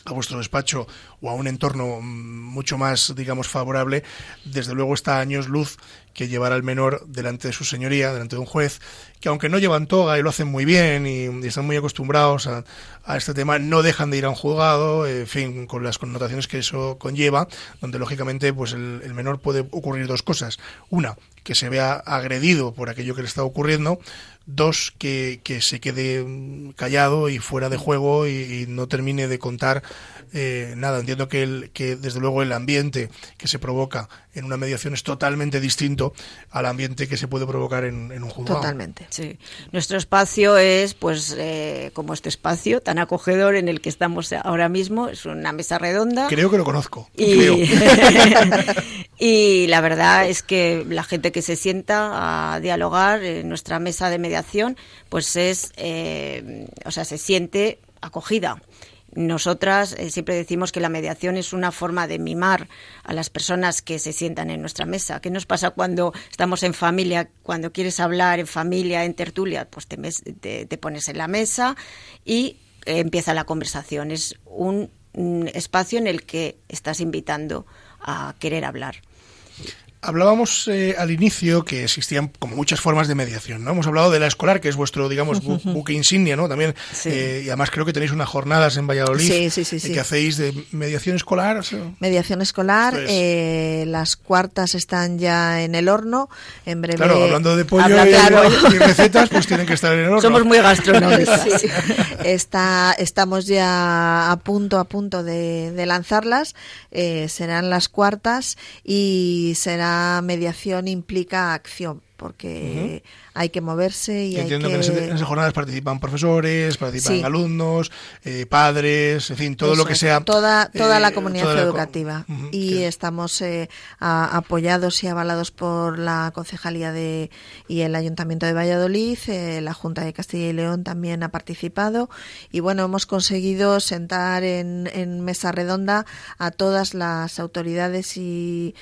a vuestro despacho o a un entorno mucho más, digamos, favorable, desde luego está a años luz que llevar al menor delante de su señoría, delante de un juez, que aunque no llevan toga y lo hacen muy bien y, están muy acostumbrados a, este tema, no dejan de ir a un juzgado, en fin, con las connotaciones que eso conlleva, donde lógicamente pues el menor puede ocurrir dos cosas. Una, que se vea agredido por aquello que le está ocurriendo, Dos, que, que se quede mm, callado y fuera de juego y, no termine de contar eh, nada. Entiendo que, el, que desde luego el ambiente que se provoca en una mediación es totalmente distinto al ambiente que se puede provocar en, un juzgado. Totalmente. Sí. Nuestro espacio es, pues, eh, como este espacio tan acogedor en el que estamos ahora mismo. Es una mesa redonda. Creo que lo conozco. Y, y la verdad es que la gente que se sienta a dialogar en nuestra mesa de mediación, pues es, eh, o sea, se siente acogida nosotras eh, siempre decimos que la mediación es una forma de mimar a las personas que se sientan en nuestra mesa. ¿Qué nos pasa cuando estamos en familia, cuando quieres hablar en familia, en tertulia? Pues te, pones en la mesa y eh, empieza la conversación. Es un espacio en el que estás invitando a querer hablar. Hablábamos eh, al inicio que existían como muchas formas de mediación, ¿no? Hemos hablado de la escolar, que es vuestro, digamos, buque insignia, ¿no? También, eh, y además creo que tenéis unas jornadas en Valladolid que hacéis de mediación escolar. Mediación escolar, eh, las cuartas están ya en el horno, en breve... Claro, hablando de pollo y, recetas, pues tienen que estar en el horno. Somos muy gastronómicos. Está, estamos ya a punto, a punto de lanzarlas, serán las cuartas y será mediación implica acción, porque hay que moverse y Entiendo que... en, esas jornadas participan profesores, participan alumnos, eh, padres, en fin, todo lo que sea... Toda, toda la eh, comunidad educativa. y estamos eh, apoyados y avalados por la Concejalía de, y el Ayuntamiento de Valladolid, la Junta de Castilla y León también ha participado. Y bueno, hemos conseguido sentar en, en mesa redonda a todas las autoridades y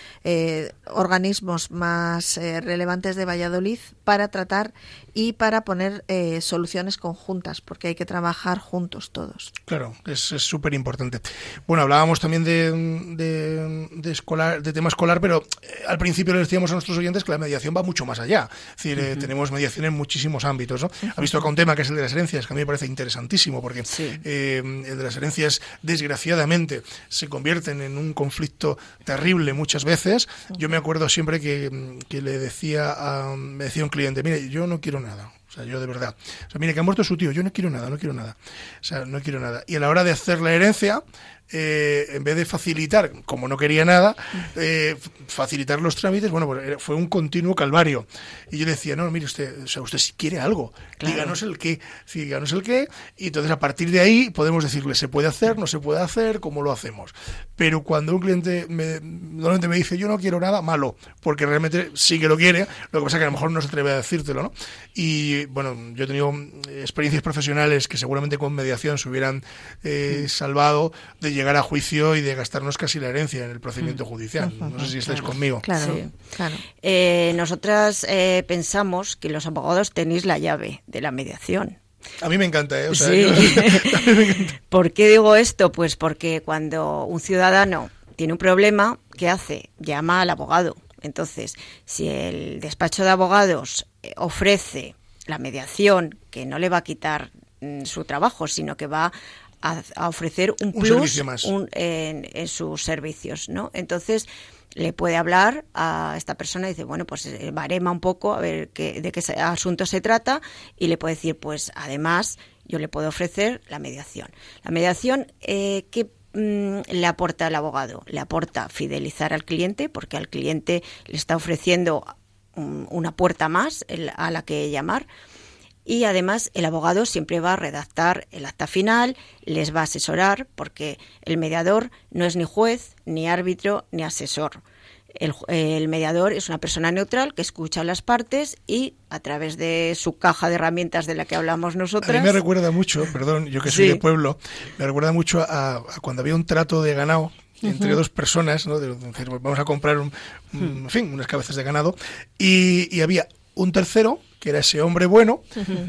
organismos más relevantes de Valladolid para tratar y para poner eh, soluciones conjuntas, porque hay que trabajar juntos todos. Claro, es súper importante. Bueno, hablábamos también de, de, escolar, de tema escolar, pero eh, al principio le decíamos a nuestros oyentes que la mediación va mucho más allá. Es decir, eh, tenemos mediación en muchísimos ámbitos. ¿no? Ha visto acá un tema que es el de las herencias, que a mí me parece interesantísimo, porque el de las herencias, desgraciadamente, se convierten en un conflicto terrible muchas veces. Yo me acuerdo siempre que, que le decía a, me decía un cliente, mire, yo no quiero nada. O sea, yo de verdad. O sea, mire, que ha muerto su tío, yo no quiero nada, no quiero nada. O sea, no quiero nada. Y a la hora de hacer la herencia, eh, en vez de facilitar, como no quería nada, eh, facilitar los trámites, bueno, pues fue un continuo calvario. Y yo decía, no, mire usted, o sea, usted si quiere algo, díganos el qué, díganos el qué, y entonces a partir de ahí podemos decirle, se puede hacer, no se puede hacer, cómo lo hacemos. Pero cuando un cliente me, normalmente me dice, yo no quiero nada, malo, porque realmente sí que lo quiere, lo que pasa es que a lo mejor no se atreve a decírtelo, ¿no? Y bueno, yo he tenido experiencias profesionales que seguramente con mediación se hubieran eh, mm. salvado de llegar a juicio y de gastarnos casi la herencia en el procedimiento judicial. No sé si estáis conmigo. Claro, eh, nosotras eh, pensamos que los abogados tenéis la llave de la mediación. A mí me encanta, ¿eh? sí. ¿Por qué digo esto? Pues porque cuando un ciudadano tiene un problema, ¿qué hace? Llama al abogado. Entonces, si el despacho de abogados eh, ofrece la mediación, que no le va a quitar mm, su trabajo, sino que va a, ofrecer un, plus en, sus servicios, ¿no? Entonces le puede hablar a esta persona y dice, bueno, pues eh, barema un poco a ver qué, de qué asunto se trata y le puede decir, pues además yo le puedo ofrecer la mediación. La mediación, eh, ¿qué mm, le aporta al abogado? Le aporta fidelizar al cliente porque al cliente le está ofreciendo una puerta más a la que llamar y además el abogado siempre va a redactar el acta final, les va a asesorar porque el mediador no es ni juez, ni árbitro, ni asesor. El, mediador es una persona neutral que escucha a las partes y a través de su caja de herramientas de la que hablamos nosotros. A mí me recuerda mucho, perdón, yo que soy de pueblo, me recuerda mucho a, cuando había un trato de ganado entre dos personas, ¿no? vamos a comprar un, en fin, unas cabezas de ganado, y había un tercero que era ese hombre bueno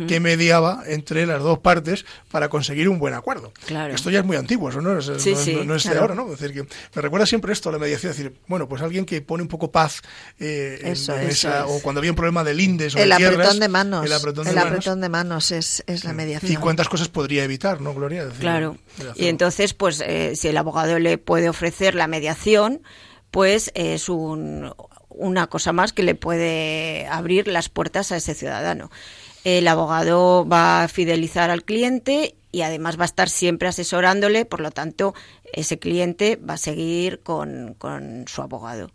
que mediaba entre las dos partes para conseguir un buen acuerdo. Esto ya es muy antiguo, eso no es, no, es de ahora, ¿no? Es decir, que me recuerda siempre esto, la mediación, es decir, bueno, pues alguien que pone un poco paz eh, en, esa, o cuando había un problema del lindes o el de apretón de manos, el apretón de, manos. es, es la mediación. Y cuántas cosas podría evitar, ¿no, Gloria? claro. Y entonces, pues, eh, si el abogado le puede ofrecer la mediación, pues es un una cosa más que le puede abrir las puertas a ese ciudadano. el abogado va a fidelizar al cliente y además va a estar siempre asesorándole, por lo tanto, ese cliente va a seguir con, su abogado.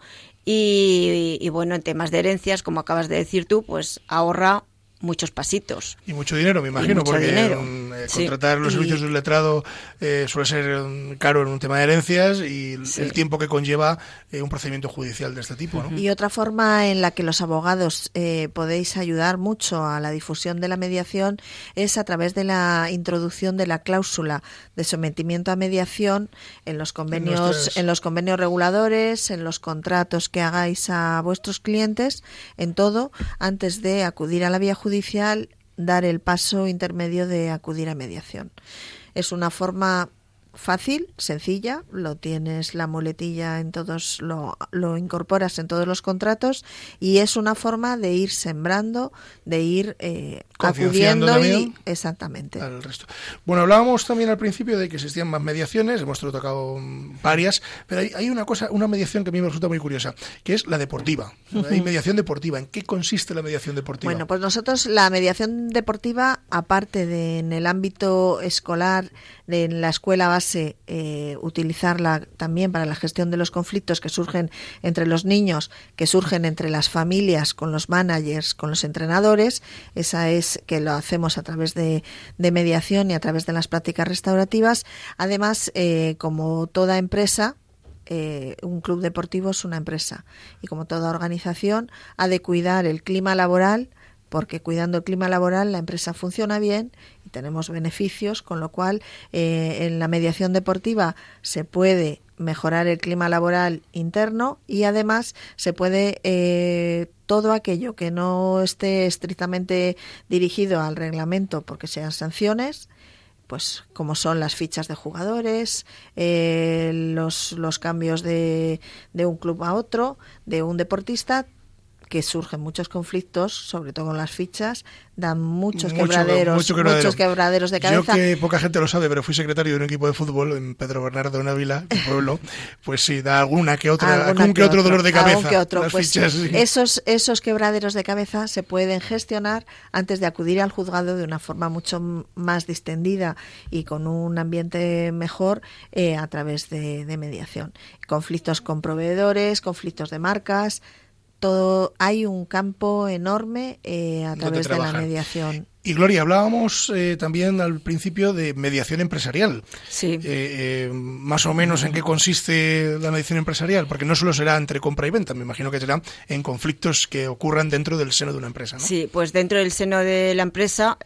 Y, y, bueno, en temas de herencias, como acabas de decir tú, pues ahorra muchos pasitos. Y mucho dinero, me imagino, porque eh, contratar los servicios de un letrado eh, suele ser mm, caro en un tema de herencias y el tiempo que conlleva eh, un procedimiento judicial de este tipo. Y otra forma en la que los abogados podéis ayudar mucho a la difusión de la mediación es a través de la introducción de la cláusula de sometimiento a mediación en los convenios, en los convenios reguladores, en los contratos que hagáis a vuestros clientes, en todo, antes de acudir a la vía judicial judicial dar el paso intermedio de acudir a mediación. Es una forma fácil, sencilla, lo tienes la muletilla en todos, lo, lo, incorporas en todos los contratos y es una forma de ir sembrando, de ir eh, acudiendo y exactamente. Al resto. Bueno, hablábamos también al principio de que existían más mediaciones, hemos tocado varias, pero hay, una cosa, una mediación que a mí me resulta muy curiosa, que es la deportiva. Hay mediación deportiva. ¿En qué consiste la mediación deportiva? Bueno, pues nosotros la mediación deportiva, aparte de en el ámbito escolar, de en la escuela base, eh, utilizarla también para la gestión de los conflictos que surgen entre los niños, que surgen entre las familias, con los managers, con los entrenadores, esa es que lo hacemos a través de, mediación y a través de las prácticas restaurativas. Además, eh, como toda empresa, eh, un club deportivo es una empresa y como toda organización ha de cuidar el clima laboral porque cuidando el clima laboral la empresa funciona bien y tenemos beneficios, con lo cual eh, en la mediación deportiva se puede mejorar el clima laboral interno y además se puede eh, todo aquello que no esté estrictamente dirigido al reglamento porque sean sanciones pues como son las fichas de jugadores, eh, los, los cambios de, de un club a otro, de un deportista, que surgen muchos conflictos, sobre todo con las fichas, dan muchos quebraderos, muchos quebraderos de cabeza. Yo que poca gente lo sabe, pero fui secretario de un equipo de fútbol en Pedro Bernardo Ávila, un pueblo, pues sí, da alguna que otra, algún que, otro, dolor de cabeza. Pues esos, esos quebraderos de cabeza se pueden gestionar antes de acudir al juzgado de una forma mucho más distendida y con un ambiente mejor eh, a través de mediación. Conflictos con proveedores, conflictos de marcas, todo hay un campo enorme eh, a través de la mediación. Y Gloria, hablábamos eh, también al principio de mediación empresarial. Sí. Eh, más o menos en qué consiste la mediación empresarial, porque no solo será entre compra y venta, me imagino que será en conflictos que ocurran dentro del seno de una empresa. ¿no? Sí, pues dentro del seno de la empresa,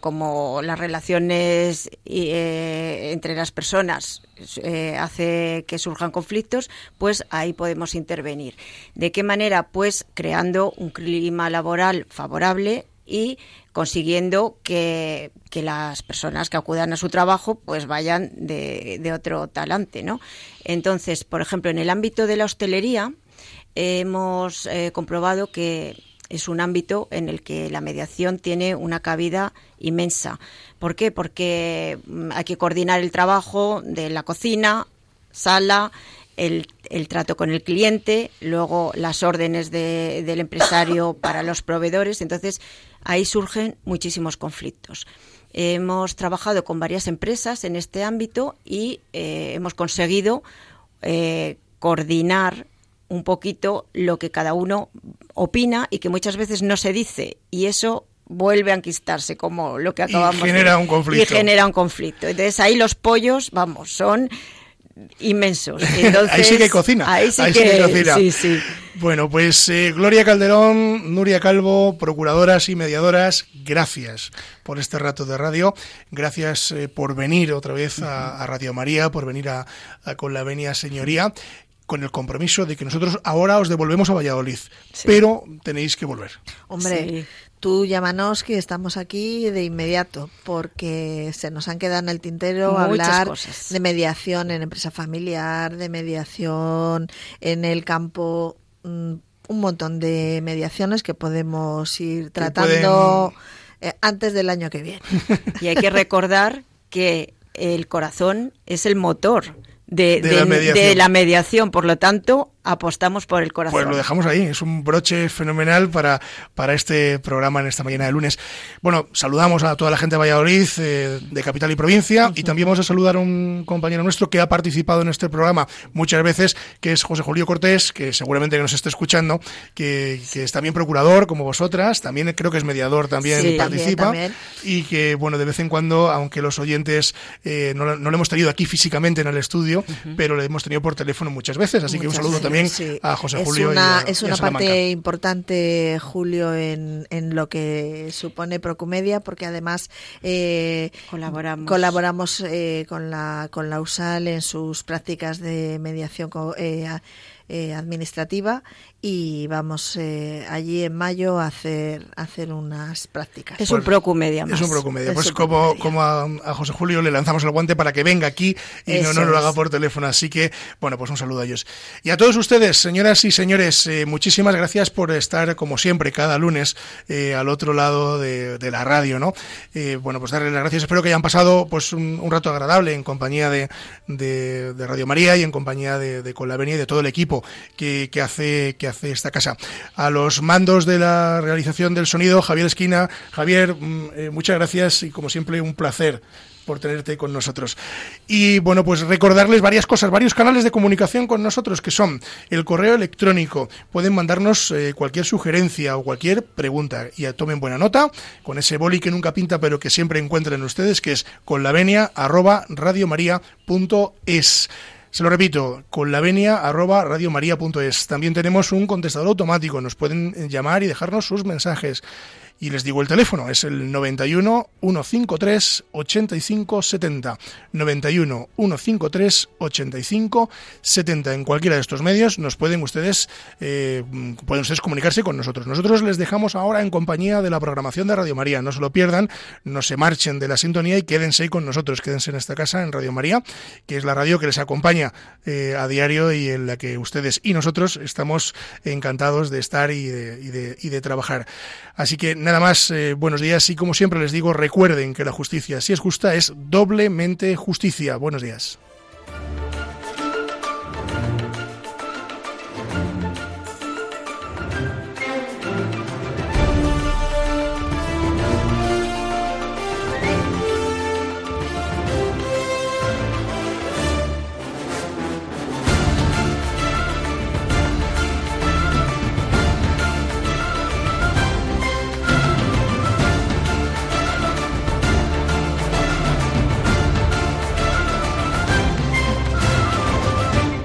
como las relaciones entre las personas eh, hace que surjan conflictos, pues ahí podemos intervenir. ¿De qué manera? Pues creando un clima laboral favorable y consiguiendo que, las personas que acudan a su trabajo pues vayan de, otro talante, ¿no? Entonces, por ejemplo, en el ámbito de la hostelería hemos eh, comprobado que es un ámbito en el que la mediación tiene una cabida inmensa. ¿Por qué? Porque mm, hay que coordinar el trabajo de la cocina, sala, el, trato con el cliente, luego las órdenes del empresario para los proveedores. Entonces, ahí surgen muchísimos conflictos. Hemos trabajado con varias empresas en este ámbito y eh, hemos conseguido eh, coordinar un poquito lo que cada uno opina y que muchas veces no se dice y eso vuelve a enquistarse como lo que acabamos y genera un conflicto y genera un conflicto entonces ahí los pollos vamos son inmensos. Ahí sí que cocina. ahí sí, que, cocina. sí, sí. bueno pues eh, Gloria Calderón Nuria Calvo procuradoras y mediadoras gracias por este rato de radio. Gracias eh, por venir otra vez a, Radio María por venir a, a con la venia señoría con el compromiso de que nosotros ahora os devolvemos a Valladolid, pero tenéis que volver. Hombre, tú llámanos que estamos aquí de inmediato, porque se nos han quedado en el tintero hablar de mediación en empresa familiar, de mediación en el campo, mm, un montón de mediaciones que podemos ir tratando eh, antes del año que viene. Y hay que recordar que el corazón es el motor de, la mediación. Por lo tanto, apostamos por el corazón. Pues lo dejamos ahí, es un broche fenomenal para, para este programa en esta mañana de lunes. Bueno, saludamos a toda la gente de Valladolid, eh, de capital y provincia, y también vamos a saludar a un compañero nuestro que ha participado en este programa muchas veces, que es José Julio Cortés, que seguramente nos esté escuchando, que, que es también procurador como vosotras, también creo que es mediador, también participa, y que, bueno, de vez en cuando, aunque los oyentes eh, no, lo hemos tenido aquí físicamente en el estudio, pero lo hemos tenido por teléfono muchas veces, así que un saludo también a José Julio. es una parte importante, Julio, en, en lo que supone Procumedia, porque además eh, colaboramos, colaboramos eh, con, la, con la USAL en sus prácticas de mediación eh, eh, administrativa y vamos eh, allí en mayo a hacer, hacer unas prácticas. Es un pues procumedia más. Es un procumedia. Pues como, como a, José Julio le lanzamos el guante para que venga aquí y no nos lo haga por teléfono. Así que, bueno, pues un saludo a ellos. Y a todos ustedes, señoras y señores, eh, muchísimas gracias por estar, como siempre, cada lunes eh, al otro lado de, la radio, ¿no? bueno, pues darles las gracias. Espero que hayan pasado pues un, rato agradable en compañía de, de, Radio María y en compañía de, de Colavenia y de todo el equipo que, que hace que hace esta casa. A los mandos de la realización del sonido, Javier Esquina. Javier, mm, eh, muchas gracias y como siempre un placer por tenerte con nosotros. Y bueno, pues recordarles varias cosas, varios canales de comunicación con nosotros, que son el correo electrónico. Pueden mandarnos eh, cualquier sugerencia o cualquier pregunta. Y tomen buena nota con ese boli que nunca pinta, pero que siempre encuentran ustedes, que es con la venia arroba radiomaria.es. Se lo repito, con la venia arroba radiomaria.es. También tenemos un contestador automático, nos pueden llamar y dejarnos sus mensajes. Y les digo el teléfono, es el 91 153 85 70. 91 153 85 70. En cualquiera de estos medios nos pueden ustedes, eh, pueden ustedes comunicarse con nosotros. Nosotros les dejamos ahora en compañía de la programación de Radio María. No se lo pierdan, no se marchen de la sintonía y quédense con nosotros. Quédense en esta casa, en Radio María, que es la radio que les acompaña eh, a diario y en la que ustedes y nosotros estamos encantados de estar y de, y de, y de trabajar. Así que nada más, eh, buenos días y como siempre les digo, recuerden que la justicia, si es justa, es doblemente justicia. Buenos días.